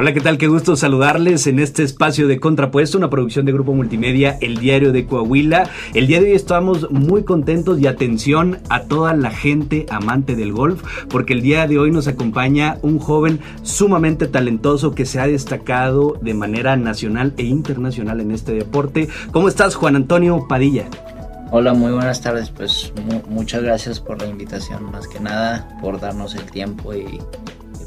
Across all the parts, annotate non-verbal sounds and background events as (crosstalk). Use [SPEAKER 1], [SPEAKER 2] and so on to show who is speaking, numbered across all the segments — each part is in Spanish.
[SPEAKER 1] Hola, ¿qué tal? Qué gusto saludarles en este espacio de Contrapuesto, una producción de Grupo Multimedia, El Diario de Coahuila. El día de hoy estamos muy contentos y atención a toda la gente amante del golf, porque el día de hoy nos acompaña un joven sumamente talentoso que se ha destacado de manera nacional e internacional en este deporte. ¿Cómo estás, Juan Antonio Padilla?
[SPEAKER 2] Hola, muy buenas tardes. Pues muchas gracias por la invitación, más que nada por darnos el tiempo y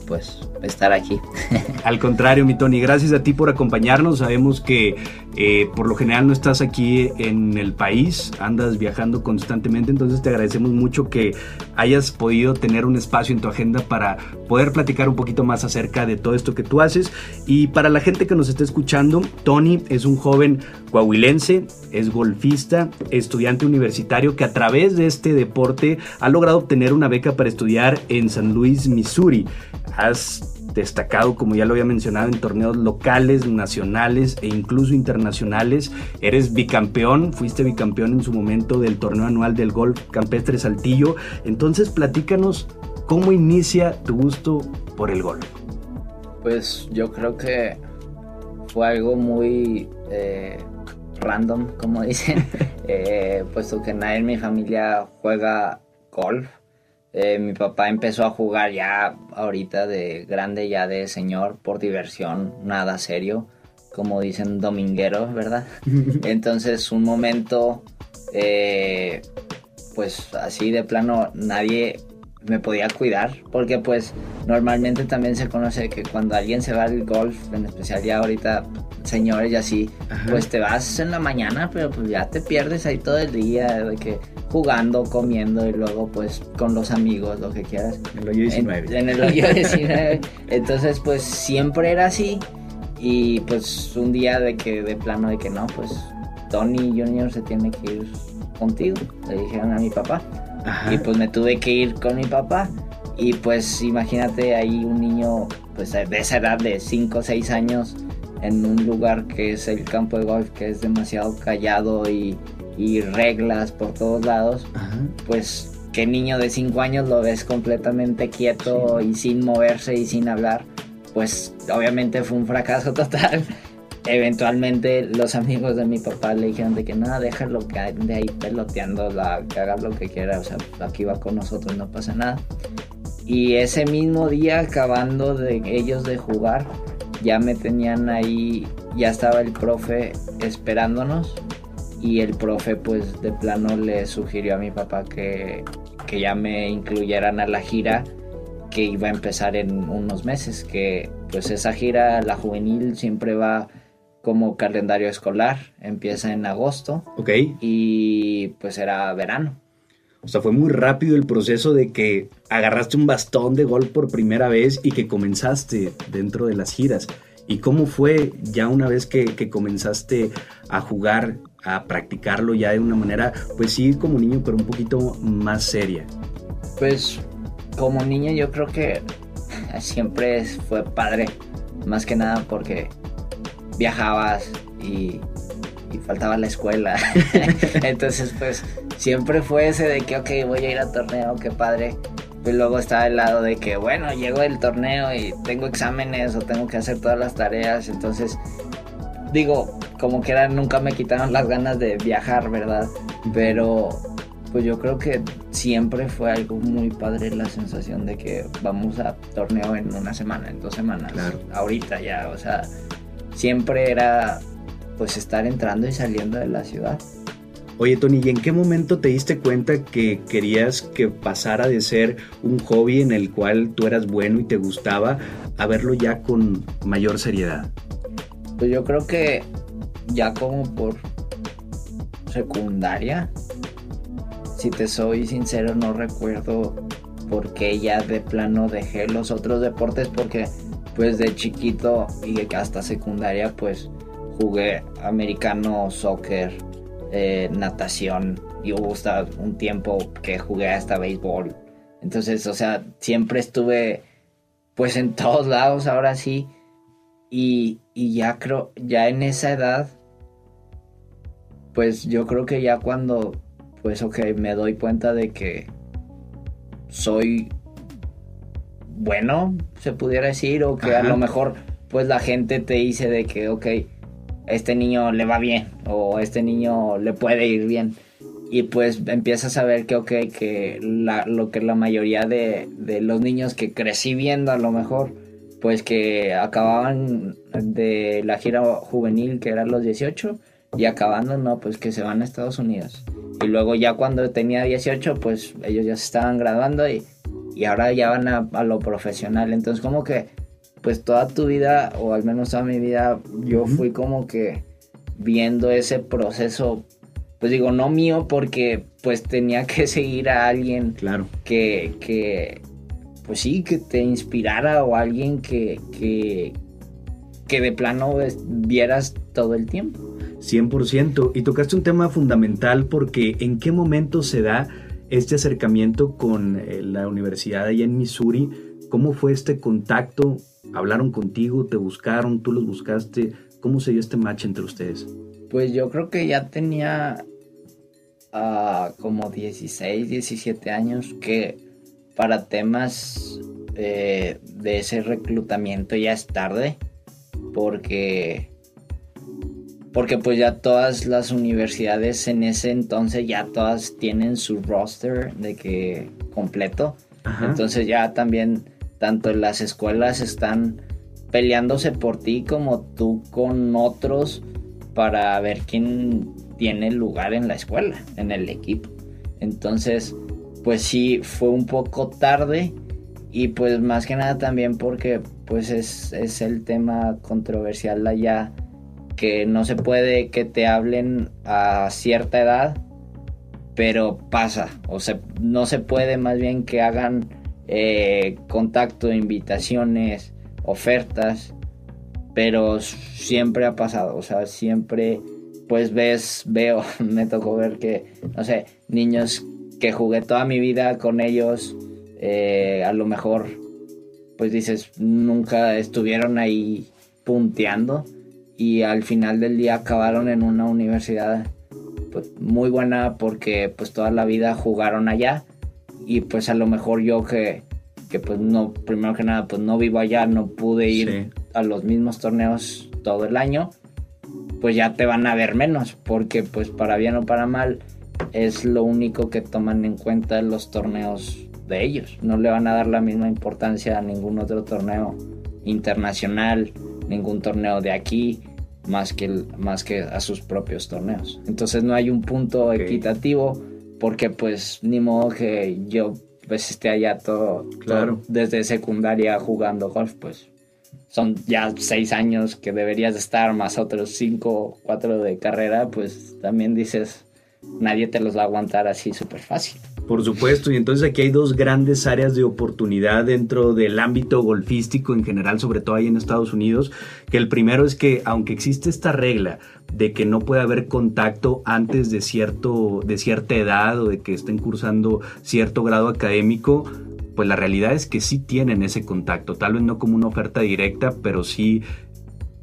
[SPEAKER 2] pues estar aquí. (laughs)
[SPEAKER 1] Al contrario, mi Tony, gracias a ti por acompañarnos. Sabemos que eh, por lo general no estás aquí en el país, andas viajando constantemente, entonces te agradecemos mucho que hayas podido tener un espacio en tu agenda para poder platicar un poquito más acerca de todo esto que tú haces. Y para la gente que nos está escuchando, Tony es un joven coahuilense, es golfista, estudiante universitario que a través de este deporte ha logrado obtener una beca para estudiar en San Luis, Missouri. Has destacado, como ya lo había mencionado, en torneos locales, nacionales e incluso internacionales. Eres bicampeón, fuiste bicampeón en su momento del torneo anual del golf campestre Saltillo. Entonces, platícanos cómo inicia tu gusto por el golf.
[SPEAKER 2] Pues yo creo que fue algo muy eh, random, como dicen, (laughs) eh, puesto que nadie en mi familia juega golf. Eh, mi papá empezó a jugar ya ahorita de grande, ya de señor, por diversión, nada serio, como dicen dominguero, ¿verdad? (laughs) Entonces un momento, eh, pues así de plano, nadie me podía cuidar, porque pues normalmente también se conoce que cuando alguien se va al golf, en especial ya ahorita señores y así, pues te vas en la mañana, pero pues ya te pierdes ahí todo el día, de que jugando, comiendo y luego pues con los amigos, lo que quieras.
[SPEAKER 1] En el hoyo 19.
[SPEAKER 2] En, el hoyo 19. Entonces pues siempre era así y pues un día de que de plano de que no, pues Tony Junior se tiene que ir contigo, le dijeron a mi papá. Y pues me tuve que ir con mi papá. Y pues imagínate ahí un niño pues de esa edad de 5 o 6 años en un lugar que es el campo de golf, que es demasiado callado y, reglas por todos lados, pues qué niño de 5 años lo ves completamente quieto y sin moverse y sin hablar, pues obviamente fue un fracaso (laughs) total. Eventualmente los amigos de mi papá le dijeron de que nada, déjalo de ahí peloteando, la, que haga lo que quiera, o sea, aquí va con nosotros, no pasa nada. Y ese mismo día, acabando de ellos de jugar, ya me tenían ahí, ya estaba el profe esperándonos y el profe pues de plano le sugirió a mi papá que, que ya me incluyeran a la gira que iba a empezar en unos meses, que pues esa gira, la juvenil, siempre va como calendario escolar, empieza en agosto.
[SPEAKER 1] Ok.
[SPEAKER 2] Y pues era verano.
[SPEAKER 1] O sea, fue muy rápido el proceso de que agarraste un bastón de golf por primera vez y que comenzaste dentro de las giras. ¿Y cómo fue ya una vez que, comenzaste a jugar, a practicarlo ya de una manera, pues sí, como niño, pero un poquito más seria?
[SPEAKER 2] Pues como niño yo creo que (laughs) siempre fue padre, más que nada porque viajabas y y faltaba la escuela. (laughs) Entonces, pues siempre fue ese de que, ok, voy a ir al torneo, qué padre. Y luego estaba el lado de que, bueno, llego el torneo y tengo exámenes o tengo que hacer todas las tareas. Entonces, digo, como que era, nunca me quitaron las ganas de viajar, ¿verdad? Pero, pues yo creo que siempre fue algo muy padre la sensación de que vamos a torneo en una semana, en dos semanas.
[SPEAKER 1] Claro.
[SPEAKER 2] Ahorita ya, o sea, siempre era pues estar entrando y saliendo de la ciudad.
[SPEAKER 1] Oye Tony, ¿y en qué momento te diste cuenta que querías que pasara de ser un hobby en el cual tú eras bueno y te gustaba a verlo ya con mayor seriedad?
[SPEAKER 2] Pues yo creo que ya como por secundaria, si te soy sincero no recuerdo por qué ya de plano dejé los otros deportes porque pues de chiquito y hasta secundaria pues jugué americano, soccer, eh, natación y hubo hasta un tiempo que jugué hasta béisbol. Entonces, o sea, siempre estuve pues en (laughs) todos lados ahora sí. Y, y ya creo, ya en esa edad, pues yo creo que ya cuando pues ok, me doy cuenta de que soy bueno, se pudiera decir, o que a lo mejor pues la gente te dice de que, ok, este niño le va bien, o este niño le puede ir bien. Y pues empiezas a ver que, ok, que lo que la mayoría de, de los niños que crecí viendo a lo mejor, pues que acababan de la gira juvenil que eran los 18 y acabando, no, pues que se van a Estados Unidos. Y luego ya cuando tenía 18, pues ellos ya se estaban graduando y, y ahora ya van a, lo profesional. Entonces como que, pues toda tu vida, o al menos toda mi vida, yo fui como que viendo ese proceso, pues digo, no mío, porque pues tenía (laughs) que seguir a alguien
[SPEAKER 1] claro.
[SPEAKER 2] que, que pues sí, que te inspirara o alguien que, que, que de plano vieras todo el tiempo.
[SPEAKER 1] 100%. Y tocaste un tema fundamental porque en qué momento se da este acercamiento con eh, la universidad allá en Missouri. ¿Cómo fue este contacto? ¿Hablaron contigo? ¿Te buscaron? ¿Tú los buscaste? ¿Cómo se dio este match entre ustedes?
[SPEAKER 2] Pues yo creo que ya tenía uh, como 16, 17 años que para temas eh, de ese reclutamiento ya es tarde porque porque pues ya todas las universidades en ese entonces ya todas tienen su roster de que completo. Entonces ya también tanto las escuelas están peleándose por ti como tú con otros para ver quién tiene lugar en la escuela, en el equipo. Entonces, pues sí, fue un poco tarde y pues más que nada también porque pues es, es el tema controversial allá que no se puede que te hablen a cierta edad, pero pasa, o sea, no se puede más bien que hagan eh, contacto, invitaciones, ofertas, pero siempre ha pasado, o sea, siempre pues ves, veo, (laughs) me tocó ver que, no sé, niños que jugué toda mi vida con ellos, eh, a lo mejor, pues dices, nunca estuvieron ahí punteando y al final del día acabaron en una universidad pues, muy buena porque pues toda la vida jugaron allá y pues a lo mejor yo que, que pues no, primero que nada pues no vivo allá, no pude ir a los mismos torneos todo el año, pues ya te van a ver menos porque pues para bien o para mal es lo único que toman en cuenta los torneos de ellos, no le van a dar la misma importancia a ningún otro torneo internacional, ningún torneo de aquí, más que, más que a sus propios torneos. Entonces no hay un punto equitativo porque pues ni modo que yo pues esté allá todo, claro. desde secundaria jugando golf, pues son ya seis años que deberías estar más otros cinco, cuatro de carrera, pues también dices, nadie te los va a aguantar así súper fácil.
[SPEAKER 1] Por supuesto, y entonces aquí hay dos grandes áreas de oportunidad dentro del ámbito golfístico en general, sobre todo ahí en Estados Unidos, que el primero es que aunque existe esta regla de que no puede haber contacto antes de, cierto, de cierta edad o de que estén cursando cierto grado académico, pues la realidad es que sí tienen ese contacto, tal vez no como una oferta directa, pero sí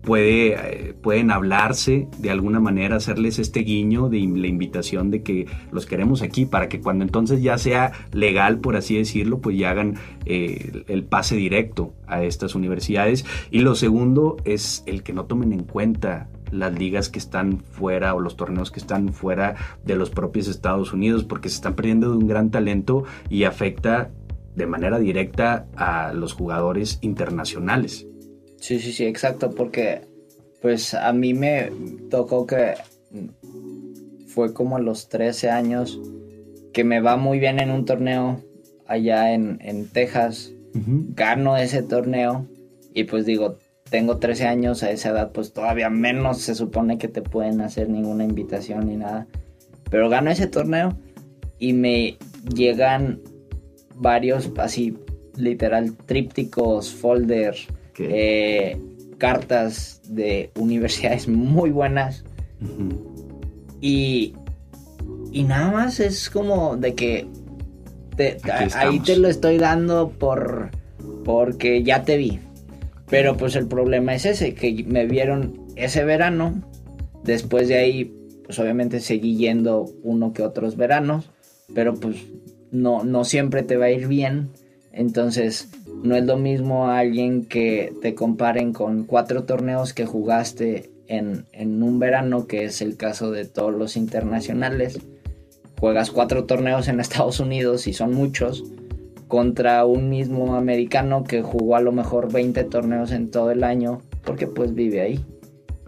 [SPEAKER 1] puede, eh, pueden hablarse de alguna manera, hacerles este guiño de la invitación de que los queremos aquí para que cuando entonces ya sea legal, por así decirlo, pues ya hagan eh, el pase directo a estas universidades. Y lo segundo es el que no tomen en cuenta las ligas que están fuera o los torneos que están fuera de los propios Estados Unidos porque se están perdiendo de un gran talento y afecta de manera directa a los jugadores internacionales.
[SPEAKER 2] Sí, sí, sí, exacto, porque pues a mí me tocó que fue como a los 13 años que me va muy bien en un torneo allá en, Texas, gano ese torneo y pues digo, tengo 13 años, a esa edad pues todavía menos se supone que te pueden hacer ninguna invitación ni nada, pero gano ese torneo y me llegan varios así literal trípticos, eh, cartas de universidades muy buenas. y, y nada más es como de que ahí te lo estoy dando por porque ya te vi. Pero pues el problema es ese, que me vieron ese verano. Después de ahí, pues obviamente seguí yendo uno que otros veranos, pero pues no, no siempre te va a ir bien. Entonces, no es lo mismo a alguien que te comparen con cuatro torneos que jugaste en, en, un verano, que es el caso de todos los internacionales. Juegas cuatro torneos en Estados Unidos y son muchos, contra un mismo americano que jugó a lo mejor 20 torneos en todo el año, porque pues vive ahí.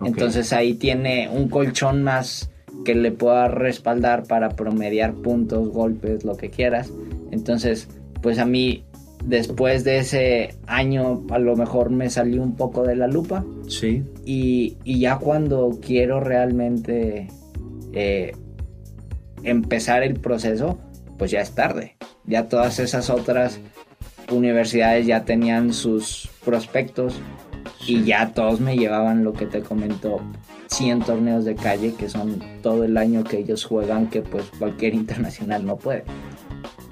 [SPEAKER 2] Entonces ahí tiene un colchón más que le pueda respaldar para promediar puntos, golpes, lo que quieras. Entonces, pues a mí después de ese año a lo mejor me salí un poco de la lupa.
[SPEAKER 1] Sí.
[SPEAKER 2] Y, ya cuando quiero realmente eh, empezar el proceso, pues ya es tarde. Ya todas esas otras universidades ya tenían sus prospectos y ya todos me llevaban lo que te comentó 100 torneos de calle que son todo el año que ellos juegan que pues cualquier (laughs) internacional no puede.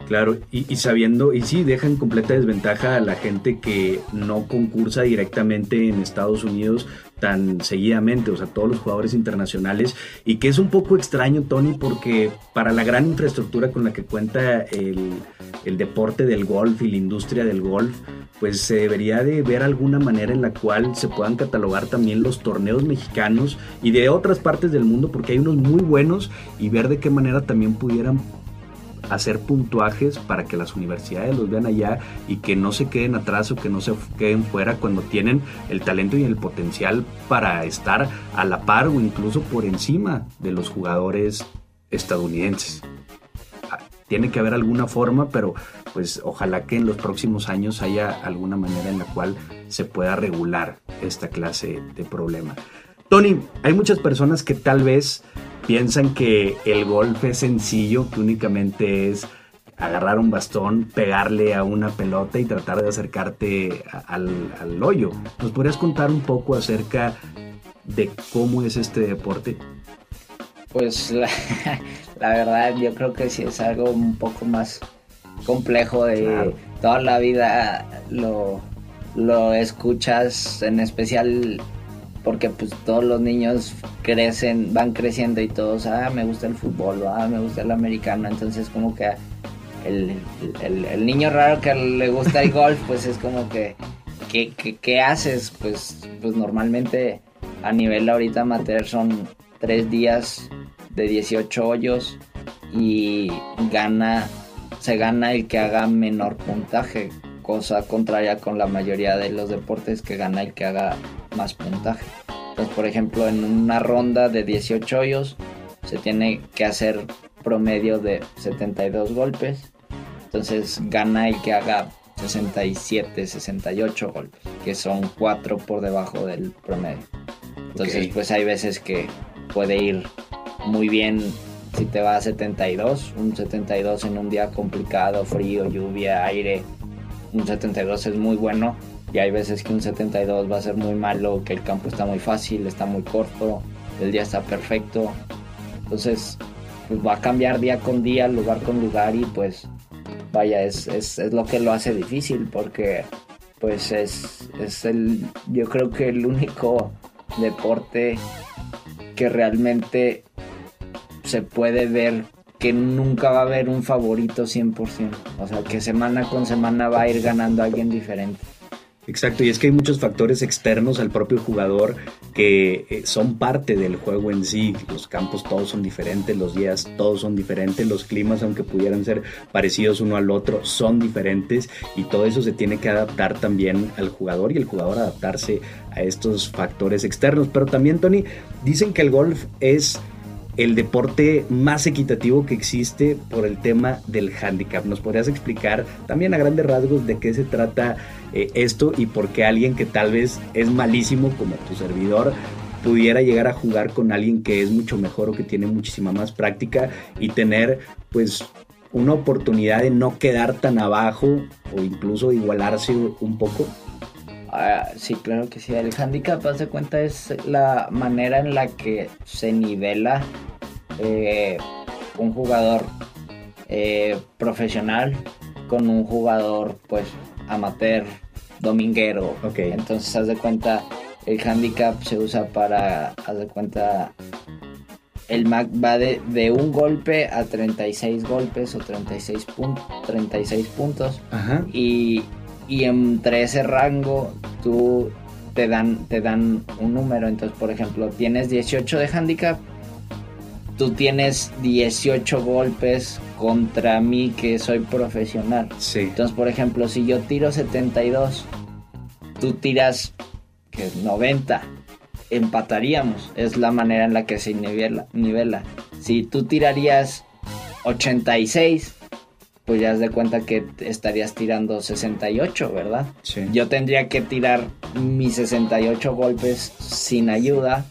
[SPEAKER 1] Claro, y, sabiendo, y sí, dejan completa desventaja a la gente que no concursa directamente en Estados Unidos tan seguidamente, o sea, todos los jugadores internacionales, y que es un poco extraño, Tony, porque para la gran infraestructura con la que cuenta el, el deporte del golf y la industria del golf, pues se debería de ver alguna manera en la cual se puedan catalogar también los torneos mexicanos y de otras partes del mundo, porque hay unos muy buenos, y ver de qué manera también pudieran hacer puntuajes para que las universidades los vean allá y que no se queden atrás o que no se queden fuera cuando tienen el talento y el potencial para estar a la par o incluso por encima de los jugadores estadounidenses. Ah, tiene que haber alguna forma, pero pues ojalá que en los próximos años haya alguna manera en la cual se pueda regular esta clase de problema. Tony, hay muchas personas que tal vez piensan que el golf es sencillo, que únicamente es agarrar un bastón, pegarle a una pelota y tratar de acercarte al, hoyo. ¿Nos podrías contar un poco acerca de cómo es este deporte?
[SPEAKER 2] Pues la, (laughs) verdad yo creo que sí es algo un poco más complejo de toda la vida lo, lo escuchas en especial porque pues todos los niños crecen, van creciendo y todos, ah, me gusta el fútbol, ah, me gusta el americano, entonces como que el, niño raro que le gusta el golf, pues es como que, ¿qué, haces? Pues, pues normalmente a nivel ahorita amateur son tres días de 18 hoyos y gana, se gana el que haga menor puntaje, cosa contraria con la mayoría de los deportes que gana el que haga más puntaje. Entonces, por ejemplo, en una ronda de 18 hoyos se tiene que hacer promedio de 72 golpes. Entonces gana el que haga 67, 68 golpes, que son 4 por debajo del promedio. Entonces, pues hay veces que puede ir muy bien si te va a 72, un 72 en un día complicado, frío, lluvia, aire, un 72 es muy bueno y hay veces que un 72 va a ser muy malo, que el campo está muy fácil, está muy corto, el día está perfecto. Entonces, pues va a cambiar día con día, lugar con lugar y pues vaya, es, es, es lo que lo hace difícil porque pues es, es el, yo creo que el único deporte que realmente se puede ver que nunca va a haber un favorito 100%. O sea, que semana con semana va a ir ganando alguien diferente.
[SPEAKER 1] Exacto, y es que hay muchos factores externos al propio jugador que eh, son parte del juego en sí. Los campos todos son diferentes, los días todos son diferentes, los climas, aunque pudieran ser parecidos uno al otro, son diferentes y todo eso se tiene que adaptar también al jugador y el jugador adaptarse a estos factores externos. Pero también, Tony, dicen que el golf es el deporte más equitativo que existe por el tema del handicap. ¿Nos podrías explicar también a grandes rasgos de qué se trata eh, esto y por qué alguien que tal vez es malísimo como tu servidor pudiera llegar a jugar con alguien que es mucho mejor o que tiene muchísima más práctica y tener pues una oportunidad de no quedar tan abajo o incluso igualarse un poco?
[SPEAKER 2] Ah, sí, claro que sí. El handicap, haz de cuenta, es la manera en la que se nivela eh, un jugador eh, profesional con un jugador, pues, amateur, dominguero.
[SPEAKER 1] Okay.
[SPEAKER 2] Entonces, haz de cuenta, el handicap se usa para, haz de cuenta, el Mac va de, de un golpe a 36 golpes o 36, 36 puntos.
[SPEAKER 1] Ajá.
[SPEAKER 2] Y, y entre ese rango tú te dan, te dan un número. Entonces, por ejemplo, tienes 18 de handicap, tú tienes 18 golpes contra mí que soy profesional.
[SPEAKER 1] Sí.
[SPEAKER 2] Entonces, por ejemplo, si yo tiro 72, tú tiras que es 90, empataríamos. Es la manera en la que se nivela. nivela. Si tú tirarías 86, pues ya has de cuenta que estarías tirando 68, ¿verdad?
[SPEAKER 1] Sí.
[SPEAKER 2] Yo tendría que tirar mis 68 golpes sin ayuda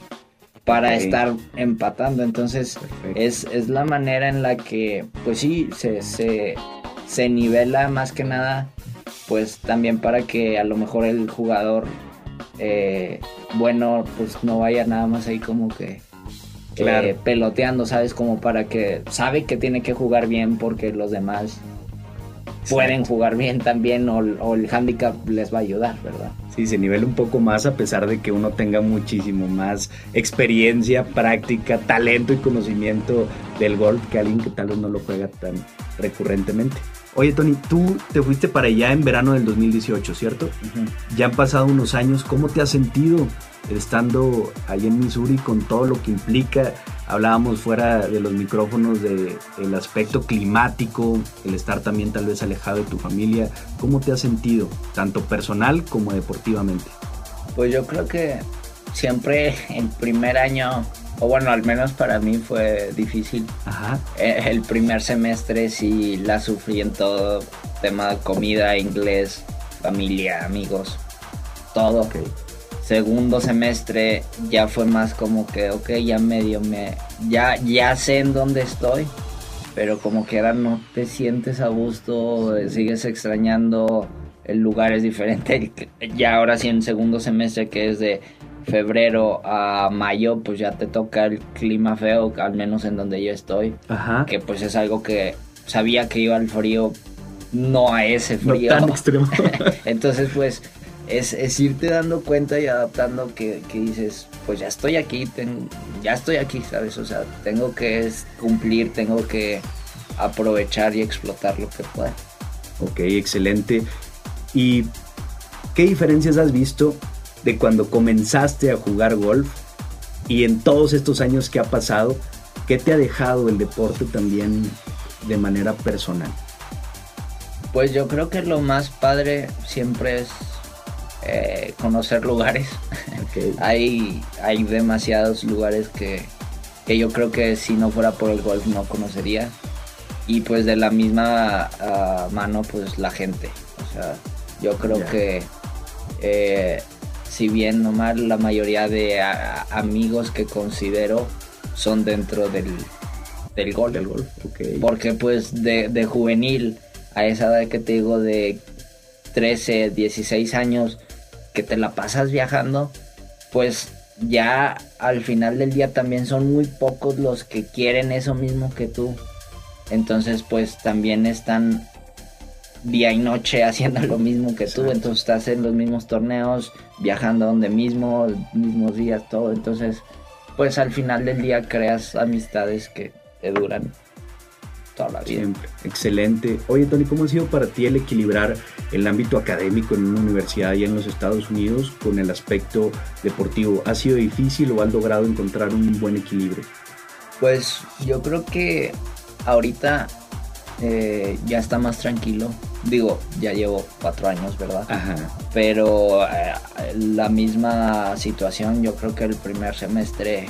[SPEAKER 2] para estar empatando. Entonces es, es la manera en la que, pues sí, se, se, se nivela más que nada, pues también para que a lo mejor el jugador, eh, bueno, pues no vaya nada más ahí como que...
[SPEAKER 1] Claro.
[SPEAKER 2] eh, peloteando, ¿sabes? Como para que sabe que tiene que jugar bien porque los demás pueden jugar bien también o, o el handicap les va a ayudar, ¿verdad?
[SPEAKER 1] Sí, se nivela un poco más a pesar de que uno tenga muchísimo más experiencia, práctica, talento y conocimiento del golf que alguien que tal vez no lo juega tan recurrentemente. Oye, Tony, tú te fuiste para allá en verano del 2018, ¿cierto? Ya han pasado unos años, ¿cómo te has sentido estando ahí en Missouri con todo lo que implica? Hablábamos fuera de los micrófonos del el aspecto climático, el estar también tal vez alejado de tu familia. ¿Cómo te has sentido, tanto personal como deportivamente?
[SPEAKER 2] Pues yo creo que siempre el primer año, o bueno, al menos para mí fue difícil.
[SPEAKER 1] Ajá,
[SPEAKER 2] Eh, El primer semestre sí la sufrí en todo, tema de comida, inglés, familia, amigos, todo. Segundo semestre ya fue más como que, ok, ya medio me, ya, ya sé en dónde estoy, pero como que ahora no te sientes a gusto, eh, sigues extrañando, el lugar es diferente. (laughs) Ya ahora sí en segundo semestre que es de febrero a mayo, pues ya te toca el clima feo, al menos en donde yo estoy,
[SPEAKER 1] Ajá.
[SPEAKER 2] que pues es algo que sabía que iba al frío, no a ese
[SPEAKER 1] No
[SPEAKER 2] frío.
[SPEAKER 1] tan extremo. (laughs)
[SPEAKER 2] Entonces, pues, es, es irte dando cuenta y adaptando que, que dices, pues ya estoy aquí, ten- ya estoy aquí, ¿sabes? O sea, tengo que cumplir, tengo que aprovechar y explotar lo que pueda.
[SPEAKER 1] Ok, excelente. ¿Y qué diferencias has visto de cuando comenzaste a jugar golf y en todos estos años que ha pasado? ¿Qué te ha dejado el deporte también de manera personal?
[SPEAKER 2] Pues yo creo que lo más padre siempre es eh, conocer lugares. (laughs) Hay, hay demasiados lugares que, que yo creo que si no fuera por el golf no conocería. Y pues de la misma ah, mano, pues la gente. O sea, yo creo que eh, si bien nomás la mayoría de amigos que considero son dentro del, del golf.
[SPEAKER 1] del golf.
[SPEAKER 2] Porque pues de, de juvenil a esa edad que te digo de 13, 16 años que te la pasas viajando, pues ya al final del día también son muy pocos los que quieren eso mismo que tú. Entonces pues también están día y noche (laughs) haciendo lo mismo que tú.
[SPEAKER 1] Exacto.
[SPEAKER 2] Entonces estás en los mismos torneos, viajando donde mismo, mismos días, todo. Entonces pues al final del día creas amistades que te duran toda la vida.
[SPEAKER 1] Siempre, excelente. Oye, Tony, ¿cómo ha sido para ti el equilibrar el ámbito académico en una universidad allá en los Estados Unidos con el aspecto deportivo? ¿Ha sido difícil o has logrado encontrar un buen equilibrio?
[SPEAKER 2] Pues yo creo que ahorita eh, ya está más tranquilo. Digo, ya llevo cuatro años, ¿verdad?
[SPEAKER 1] Ajá,
[SPEAKER 2] Pero eh, la misma situación, yo creo que el primer semestre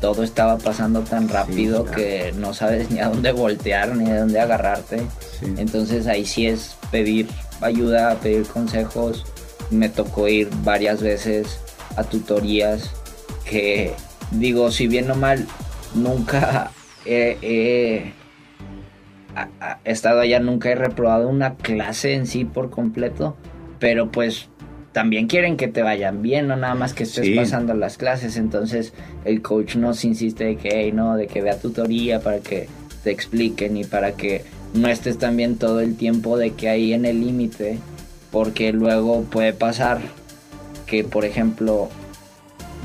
[SPEAKER 2] todo estaba pasando tan rápido
[SPEAKER 1] claro.
[SPEAKER 2] que no sabes ni a dónde voltear ni a dónde agarrarte.
[SPEAKER 1] sí.
[SPEAKER 2] Entonces ahí sí es pedir ayuda, pedir consejos. Me tocó ir varias veces a tutorías que digo, si bien o mal, nunca (laughs) he, he estado allá, nunca he reprobado una clase en sí por completo, pero pues también quieren que te vayan bien, no nada más que estés
[SPEAKER 1] Sí.
[SPEAKER 2] pasando las clases, entonces el coach nos insiste de que, "Hey, no, de que vea tutoría para que te expliquen y para que no estés también todo el tiempo de que ahí en el límite, porque luego puede pasar que, por ejemplo,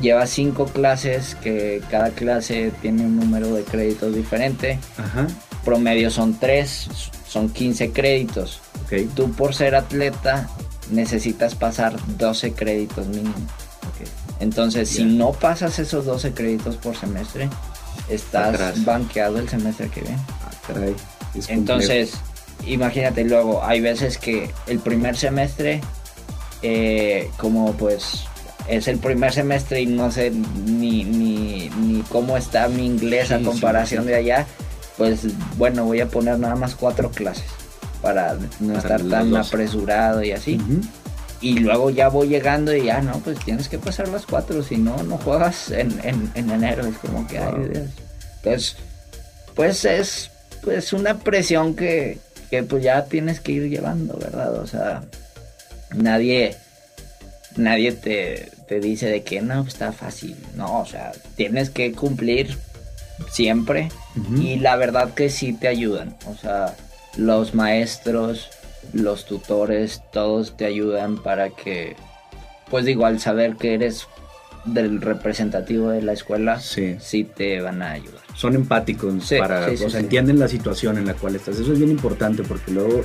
[SPEAKER 2] llevas cinco clases, que cada clase tiene un número de créditos diferente.
[SPEAKER 1] Ajá.
[SPEAKER 2] Promedio son tres, son 15 créditos.
[SPEAKER 1] Ok.
[SPEAKER 2] Tú por ser atleta necesitas pasar 12 créditos mínimo. Entonces, si no pasas esos 12 créditos por semestre, estás
[SPEAKER 1] Atrás.
[SPEAKER 2] banqueado el semestre que viene.
[SPEAKER 1] Ah.
[SPEAKER 2] Entonces, imagínate luego, hay veces que el primer semestre, eh, como pues es el primer semestre y no sé ni, ni, ni cómo está mi inglés a
[SPEAKER 1] sí,
[SPEAKER 2] comparación
[SPEAKER 1] sí.
[SPEAKER 2] de allá, pues bueno, voy a poner nada más cuatro clases para no
[SPEAKER 1] Para
[SPEAKER 2] estar tan
[SPEAKER 1] dos.
[SPEAKER 2] apresurado y así. Y luego ya voy llegando y ya, no, pues tienes que pasar las cuatro, si no, no juegas en, en, en enero. Es como que, ay,
[SPEAKER 1] Wow.
[SPEAKER 2] Dios. Entonces, pues es pues una presión que, que pues ya tienes que ir llevando, ¿verdad? O sea, nadie, nadie te, te dice de que no, pues, está fácil. No, o sea, tienes que cumplir siempre. Y la verdad que sí te ayudan. O sea, los maestros, los tutores, todos te ayudan para que, pues digo, al saber que eres del representativo de la escuela,
[SPEAKER 1] Sí.
[SPEAKER 2] sí te van a ayudar.
[SPEAKER 1] Son empáticos
[SPEAKER 2] Sí,
[SPEAKER 1] para,
[SPEAKER 2] sí, sí,
[SPEAKER 1] o sea, entienden la situación en la cual estás. Eso es bien importante porque luego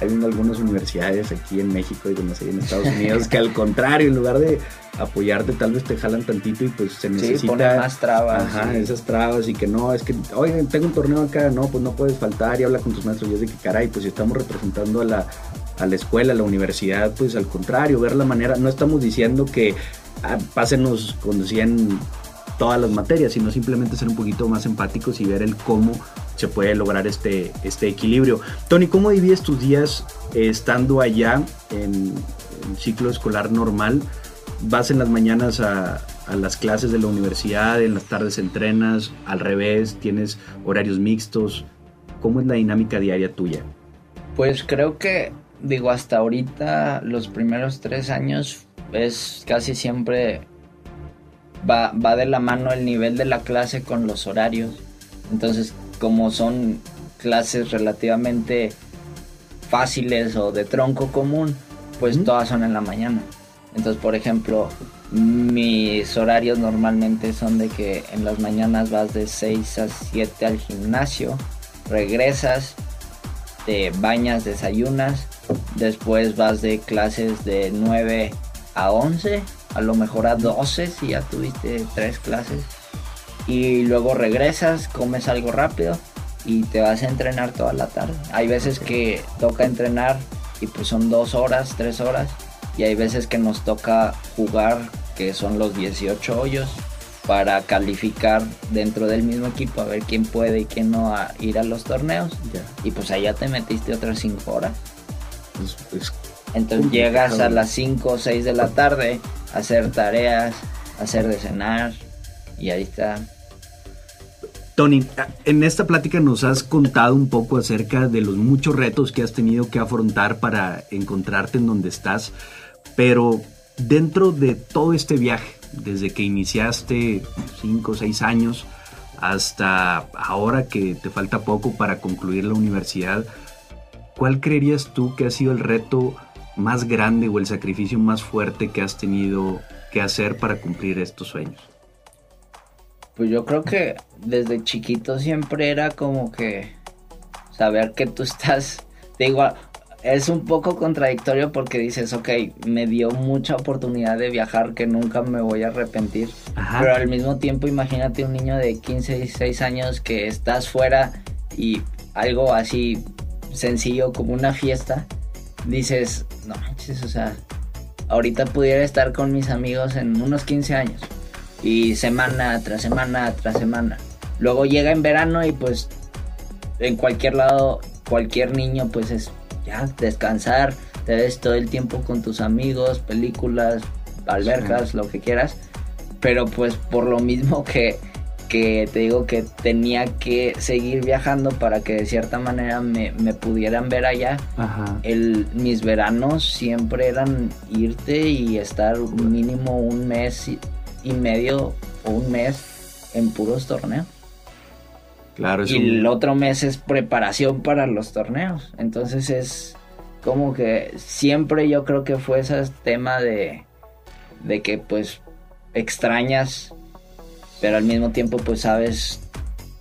[SPEAKER 1] hay algunas universidades aquí en México y no sé, en Estados Unidos (laughs) que al contrario, en lugar de apoyarte, tal vez te jalan tantito y pues se
[SPEAKER 2] Sí,
[SPEAKER 1] necesita
[SPEAKER 2] ponen más trabas.
[SPEAKER 1] Ajá, esas trabas y que no, es que, oigan, tengo un torneo acá, no, pues no puedes faltar y habla con tus maestros. Y es de que, caray, pues si estamos representando a la, a la escuela, a la universidad, pues al contrario, ver la manera, no estamos diciendo que ah, pásenos con 100 todas las materias, sino simplemente ser un poquito más empáticos y ver el cómo se puede lograr este, este equilibrio. Tony, ¿cómo divides tus días eh, estando allá en, en ciclo escolar normal? ¿Vas en las mañanas a, a las clases de la universidad, en las tardes entrenas, al revés, tienes horarios mixtos? ¿Cómo es la dinámica diaria tuya?
[SPEAKER 2] Pues creo que, digo, hasta ahorita, los primeros tres años, es casi siempre va, va de la mano el nivel de la clase con los horarios. Entonces, como son clases relativamente fáciles o de tronco común, pues todas son en la mañana. Entonces, por ejemplo, mis horarios normalmente son de que en las mañanas vas de 6 a 7 al gimnasio, regresas, te bañas, desayunas, después vas de clases de 9 a 11, a lo mejor a 12 si ya tuviste tres clases, y luego regresas, comes algo rápido y te vas a entrenar toda la tarde. Hay veces que toca entrenar y pues son dos horas, tres horas, y hay veces que nos toca jugar, que son los 18 hoyos, para calificar dentro del mismo equipo, a ver quién puede y quién no a ir a los torneos. Y pues allá te metiste otras 5 horas.
[SPEAKER 1] es- es-
[SPEAKER 2] Entonces
[SPEAKER 1] Complicado.
[SPEAKER 2] llegas a las 5 o 6 de la tarde hacer tareas, hacer de cenar y ahí está.
[SPEAKER 1] Tony, en esta plática nos has contado un poco acerca de los muchos retos que has tenido que afrontar para encontrarte en donde estás, pero dentro de todo este viaje, desde que iniciaste 5 o 6 años hasta ahora que te falta poco para concluir la universidad, ¿cuál creerías tú que ha sido el reto más grande o el sacrificio más fuerte que has tenido que hacer para cumplir estos sueños?
[SPEAKER 2] Pues yo creo que desde chiquito siempre era como que saber que tú estás, digo, es un poco contradictorio porque dices, ok, me dio mucha oportunidad de viajar que nunca me voy a arrepentir.
[SPEAKER 1] Ajá.
[SPEAKER 2] Pero al mismo tiempo imagínate un niño de 15, 16 años que estás fuera y algo así sencillo como una fiesta, dices, no manches, o sea, ahorita pudiera estar con mis amigos en unos 15 años y semana tras semana tras semana. Luego llega en verano y pues en cualquier lado, cualquier niño pues es ya descansar, te ves todo el tiempo con tus amigos, películas, albercas, lo que quieras. Pero pues por lo mismo que, que te digo que tenía que seguir viajando para que de cierta manera me, me pudieran ver allá.
[SPEAKER 1] Ajá.
[SPEAKER 2] El, mis veranos siempre eran irte y estar mínimo un mes y, y medio o un mes en puros torneos.
[SPEAKER 1] Claro, es
[SPEAKER 2] Y
[SPEAKER 1] un-
[SPEAKER 2] el otro mes es preparación para los torneos. Entonces es como que siempre yo creo que fue ese tema de, de que pues extrañas, pero al mismo tiempo pues sabes,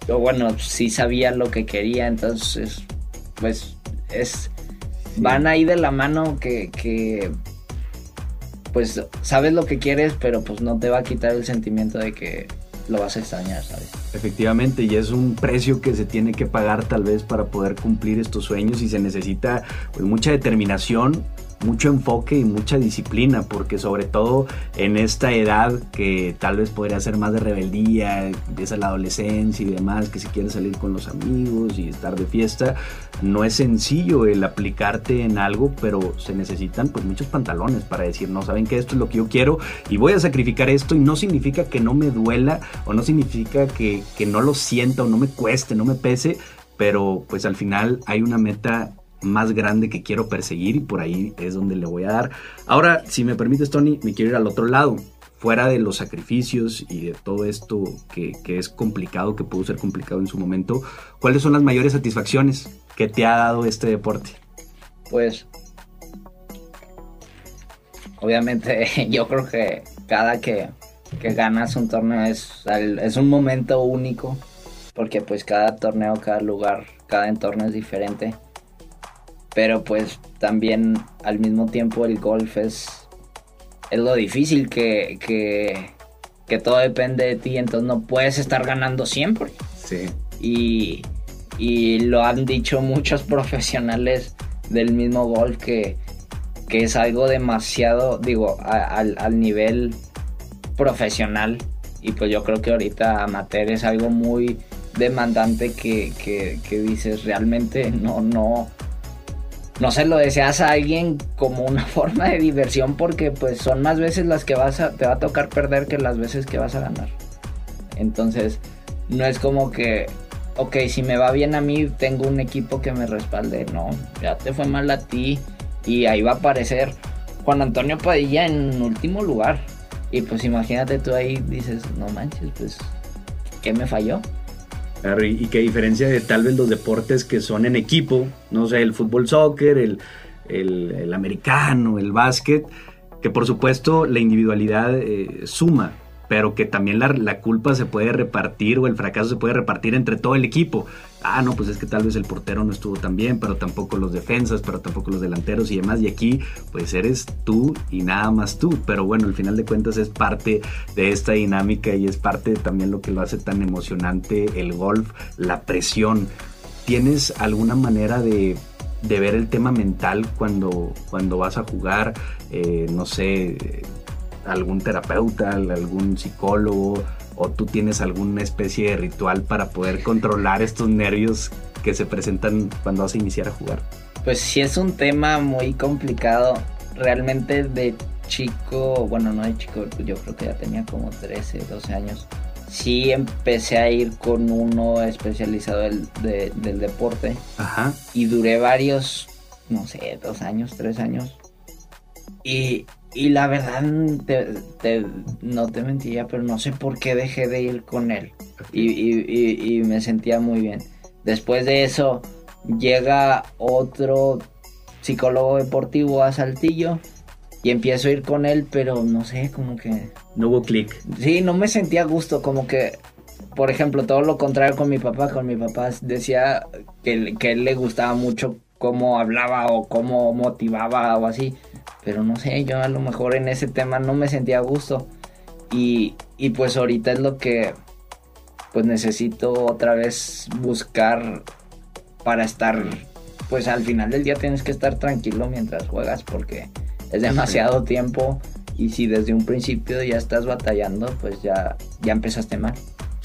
[SPEAKER 2] o bueno, sí sabía lo que quería, entonces pues es, van ahí de la mano que, que pues sabes lo que quieres, pero pues no te va a quitar el sentimiento de que lo vas a extrañar, ¿sabes?
[SPEAKER 1] Efectivamente, y es un precio que se tiene que pagar tal vez para poder cumplir estos sueños y se necesita pues, mucha determinación mucho enfoque y mucha disciplina, porque sobre todo en esta edad que tal vez podría ser más de rebeldía, empieza la adolescencia y demás, que si quieres salir con los amigos y estar de fiesta, no es sencillo el aplicarte en algo, pero se necesitan pues muchos pantalones para decir, no, saben que esto es lo que yo quiero y voy a sacrificar esto y no significa que no me duela o no significa que, que no lo sienta o no me cueste, no me pese, pero pues al final hay una meta más grande que quiero perseguir y por ahí es donde le voy a dar. Ahora, si me permites, Tony, me quiero ir al otro lado. Fuera de los sacrificios y de todo esto que, es complicado, que pudo ser complicado en su momento, ¿cuáles son las mayores satisfacciones que te ha dado este deporte?
[SPEAKER 2] Pues, obviamente, (laughs) yo creo que cada que, que ganas un torneo es, es un momento único, porque pues cada torneo, cada lugar, cada entorno es diferente pero pues también al mismo tiempo el golf es, es lo difícil que, que, todo depende de ti, entonces no puedes estar ganando siempre.
[SPEAKER 1] Sí.
[SPEAKER 2] Y, y lo han dicho muchos (laughs) profesionales del mismo golf que, que es algo demasiado, digo, al, nivel profesional. Y pues yo creo que ahorita amateur es algo muy demandante que, que, que dices realmente no, no, no se lo deseas a alguien como una (laughs) forma de diversión porque pues son más veces las que vas a, te va a tocar perder que las veces que vas a ganar. Entonces, no es como que, ok, si me va bien a mí, tengo un equipo que me respalde. No, ya te fue mal a ti y ahí va a aparecer Juan Antonio Padilla en último lugar. Y pues imagínate tú ahí dices, no manches, pues, ¿qué me falló?
[SPEAKER 1] Y que diferencia de tal vez los deportes que son en equipo, no sé, el fútbol, soccer, el, el, americano, el básquet, que por supuesto la individualidad eh, suma, pero que también la, la, culpa se puede repartir o el fracaso se puede repartir entre todo el equipo. Ah, no, pues es que tal vez el portero no estuvo tan bien, pero tampoco los defensas, pero tampoco los delanteros y demás. Y aquí, pues eres tú y nada más tú. Pero bueno, al final de cuentas es parte de esta dinámica y es parte de también lo que lo hace tan emocionante el golf, la presión. ¿Tienes alguna manera de, de ver el tema mental cuando, cuando vas a jugar? Eh, no sé algún terapeuta, algún psicólogo, o tú tienes alguna especie de ritual para poder controlar estos nervios que se presentan cuando vas a iniciar a jugar?
[SPEAKER 2] Pues sí es un tema muy complicado. Realmente de chico, bueno, no de chico, yo creo que ya tenía como 13, 12 años. Sí empecé a ir con uno especializado del, del deporte.
[SPEAKER 1] Ajá.
[SPEAKER 2] Y duré varios, no sé, dos años, tres años. Y y la verdad, no te mentía, pero no sé por qué dejé de ir con él. Y, me sentía muy bien. Después de eso, llega otro psicólogo deportivo a Saltillo y empiezo a ir con él, pero no sé, como que...
[SPEAKER 1] No hubo clic.
[SPEAKER 2] Sí, no me sentía a gusto, como que, por ejemplo, todo lo contrario con mi papá. Con mi papá decía que, que él le gustaba mucho cómo hablaba o cómo motivaba o así. Pero no sé, yo a lo mejor en ese tema no me sentía a gusto. Y, y pues ahorita es lo que pues necesito otra vez buscar para estar, pues al final del día tienes que estar tranquilo mientras juegas porque es demasiado tiempo y si desde un principio ya estás batallando, pues ya, ya empezaste mal.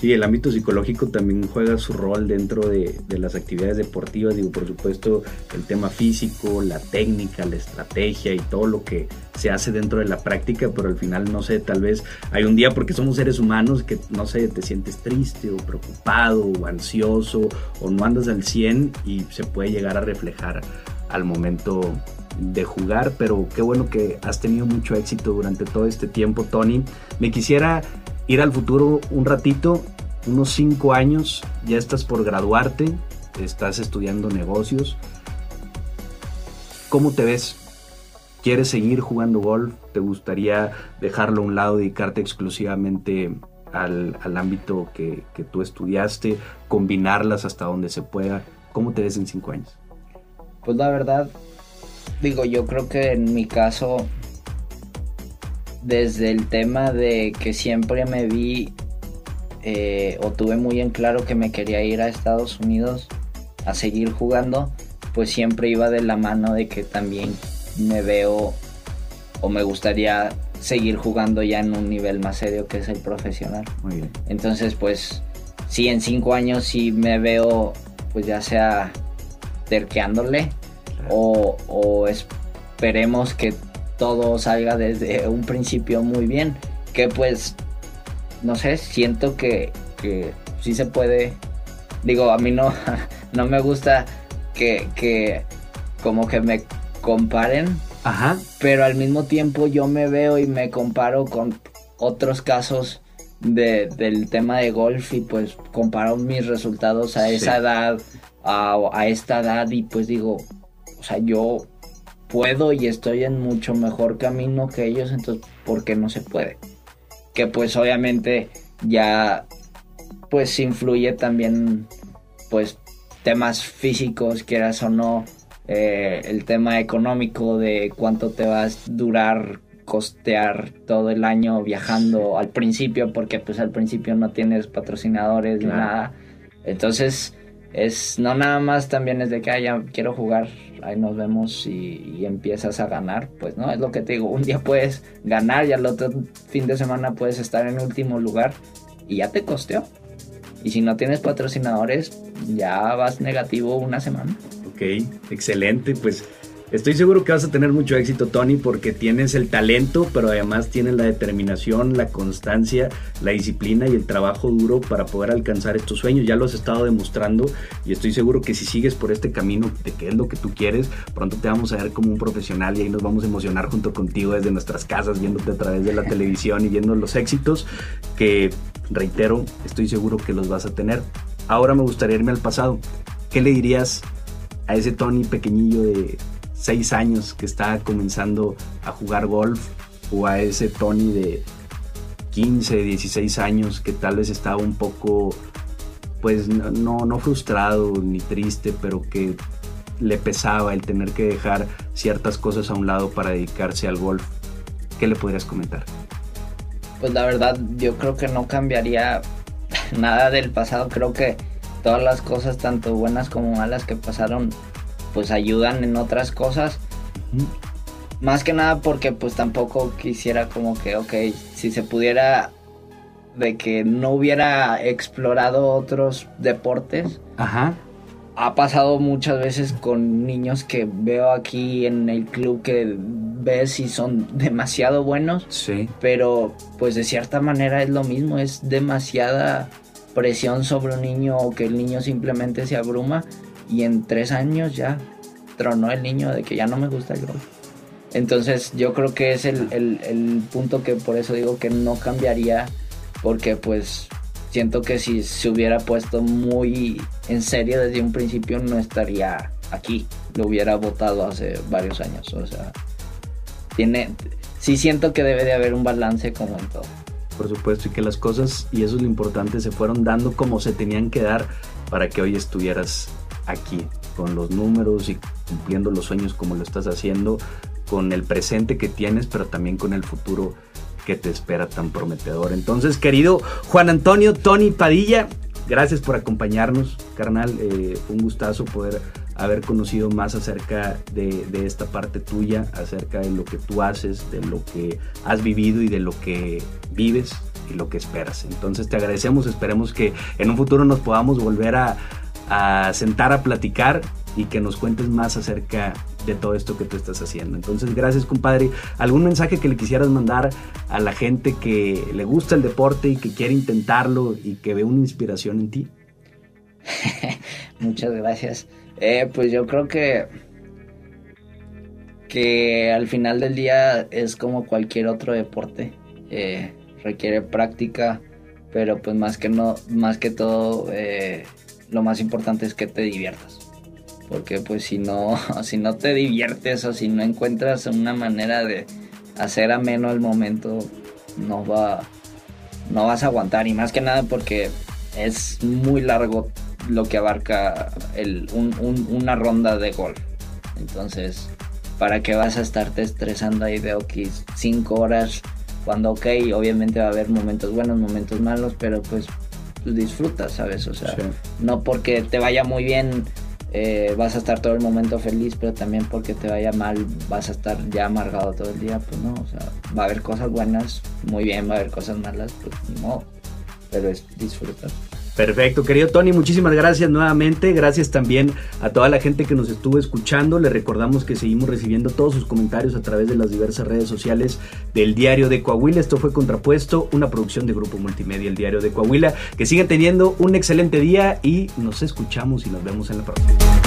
[SPEAKER 1] Sí, el ámbito psicológico también juega su rol dentro de, las actividades deportivas. Digo, por supuesto, el tema físico, la técnica, la estrategia y todo lo que se hace dentro de la práctica, pero al final, no sé, tal vez hay un día porque somos seres humanos que, no sé, te sientes triste o preocupado o ansioso o no andas al 100 y se puede llegar a reflejar al momento de jugar, pero qué bueno que has tenido mucho éxito durante todo este tiempo, Tony. Me quisiera ir al futuro un ratito, unos cinco años, ya estás por graduarte, estás estudiando negocios. ¿Cómo te ves? ¿Quieres seguir jugando golf? ¿Te gustaría dejarlo a un lado, dedicarte exclusivamente al, ámbito que, que, tú estudiaste, combinarlas hasta donde se pueda? ¿Cómo te ves en cinco años?
[SPEAKER 2] Pues la verdad, digo, yo creo que en mi caso, desde el tema de que siempre me vi eh, o tuve muy en claro que me quería ir a Estados Unidos a seguir jugando, pues siempre iba de la mano de que también me veo o me gustaría seguir jugando ya en un nivel más serio que es el profesional.
[SPEAKER 1] Muy bien.
[SPEAKER 2] Entonces, pues, sí, en cinco años sí me veo, pues ya sea terqueándole o, o esperemos que todo salga desde un principio muy bien. Que pues, no sé, siento que, que sí se puede. Digo, a mí no, (laughs) no me gusta que, que como que me comparen.
[SPEAKER 1] Ajá.
[SPEAKER 2] Pero al mismo tiempo yo me veo y me comparo con otros casos de, del tema de golf y pues comparo mis resultados a esa edad, a, a, esta edad y pues digo, o sea, yo puedo y estoy en mucho mejor camino que ellos, entonces, ¿por qué no se puede? Que pues obviamente ya pues influye también pues temas físicos, quieras o no, eh, el tema económico de cuánto te vas a durar costear todo el año viajando al principio, porque pues al principio no tienes patrocinadores ni nada. Entonces, es no nada más también es de que ah, ya quiero jugar, ahí nos vemos y, empiezas a ganar, pues no, es lo que te digo, un día puedes ganar y al otro fin de semana puedes estar en último lugar y ya te costeó. Y si no tienes patrocinadores, ya vas negativo una semana.
[SPEAKER 1] Ok, excelente, pues Estoy seguro que vas a tener mucho éxito, Tony, porque tienes el talento, pero además tienes la determinación, la constancia, la disciplina y el trabajo duro para poder alcanzar estos sueños. Ya lo has estado demostrando y estoy seguro que si sigues por este camino de qué es lo que tú quieres, pronto te vamos a ver como un profesional y ahí nos vamos a emocionar junto contigo desde nuestras casas, viéndote a través de la televisión y viendo los éxitos que, reitero, estoy seguro que los vas a tener. Ahora me gustaría irme al pasado. ¿Qué le dirías a ese Tony pequeñillo de seis años que está comenzando a jugar golf o a ese Tony de 15, 16 años que tal vez estaba un poco, pues no, no frustrado ni triste, pero que le pesaba el tener que dejar ciertas cosas a un lado para dedicarse al golf. ¿Qué le podrías comentar?
[SPEAKER 2] Pues la verdad, yo creo que no cambiaría (laughs) nada del pasado. Creo que todas las cosas, tanto buenas como malas que pasaron, pues ayudan en otras cosas. Más que nada porque pues tampoco quisiera como que, ok, si se pudiera de que no hubiera explorado otros deportes.
[SPEAKER 1] Ajá.
[SPEAKER 2] Ha pasado muchas veces con niños que veo aquí en el club que ves y son demasiado buenos.
[SPEAKER 1] Sí.
[SPEAKER 2] Pero pues de cierta manera es lo mismo, es demasiada presión sobre un niño o que el niño simplemente se abruma y en tres años ya tronó el niño de que ya no me gusta el golf. Entonces yo creo que es el, el, punto que por eso digo que no cambiaría, porque pues siento que si se hubiera puesto muy en serio desde un principio no estaría aquí, lo hubiera votado hace varios años, o sea, tiene, sí siento que debe de haber un balance como en todo.
[SPEAKER 1] Por supuesto, y que las cosas, y eso es lo importante, se fueron dando como se tenían que dar para que hoy estuvieras aquí, con los números y cumpliendo los sueños como lo estás haciendo, con el presente que tienes, pero también con el futuro que te espera tan prometedor. Entonces, querido Juan Antonio Tony Padilla, gracias por acompañarnos, carnal. Eh, un gustazo poder haber conocido más acerca de, esta parte tuya, acerca de lo que tú haces, de lo que has vivido y de lo que vives y lo que esperas. Entonces te agradecemos, esperemos que en un futuro nos podamos volver a, a sentar a platicar y que nos cuentes más acerca de todo esto que tú estás haciendo. Entonces, gracias compadre. ¿Algún mensaje que le quisieras mandar a la gente que le gusta el deporte y que quiere intentarlo y que ve una inspiración en ti? (laughs)
[SPEAKER 2] Muchas gracias. Eh, pues yo creo que que al final del día es como cualquier otro deporte. Eh, requiere práctica, pero pues más que no, más que todo eh, lo más importante es que te diviertas. porque pues si no, (laughs) si no te diviertes o si no encuentras una manera de hacer ameno el momento, no va, no vas a aguantar y más que nada porque es muy largo lo que abarca el, una ronda de golf. Entonces, ¿para qué vas a estarte estresando ahí de ok, cinco horas? Cuando ok, obviamente va a haber momentos buenos, momentos malos, pero pues disfrutas, ¿sabes? O sea, no porque te vaya muy bien eh, vas a estar todo el momento feliz, pero también porque te vaya mal vas a estar ya amargado todo el día, pues no, o sea, va a haber cosas buenas, muy bien, va a haber cosas malas, pues no, pero es disfrutar.
[SPEAKER 1] Perfecto, querido Tony, muchísimas gracias nuevamente. Gracias también a toda la gente que nos estuvo escuchando. Le recordamos que seguimos recibiendo todos sus comentarios a través de las diversas redes sociales del Diario de Coahuila. Esto fue Contrapuesto, una producción de Grupo Multimedia, el Diario de Coahuila. Que sigan teniendo un excelente día y nos escuchamos y nos vemos en la próxima.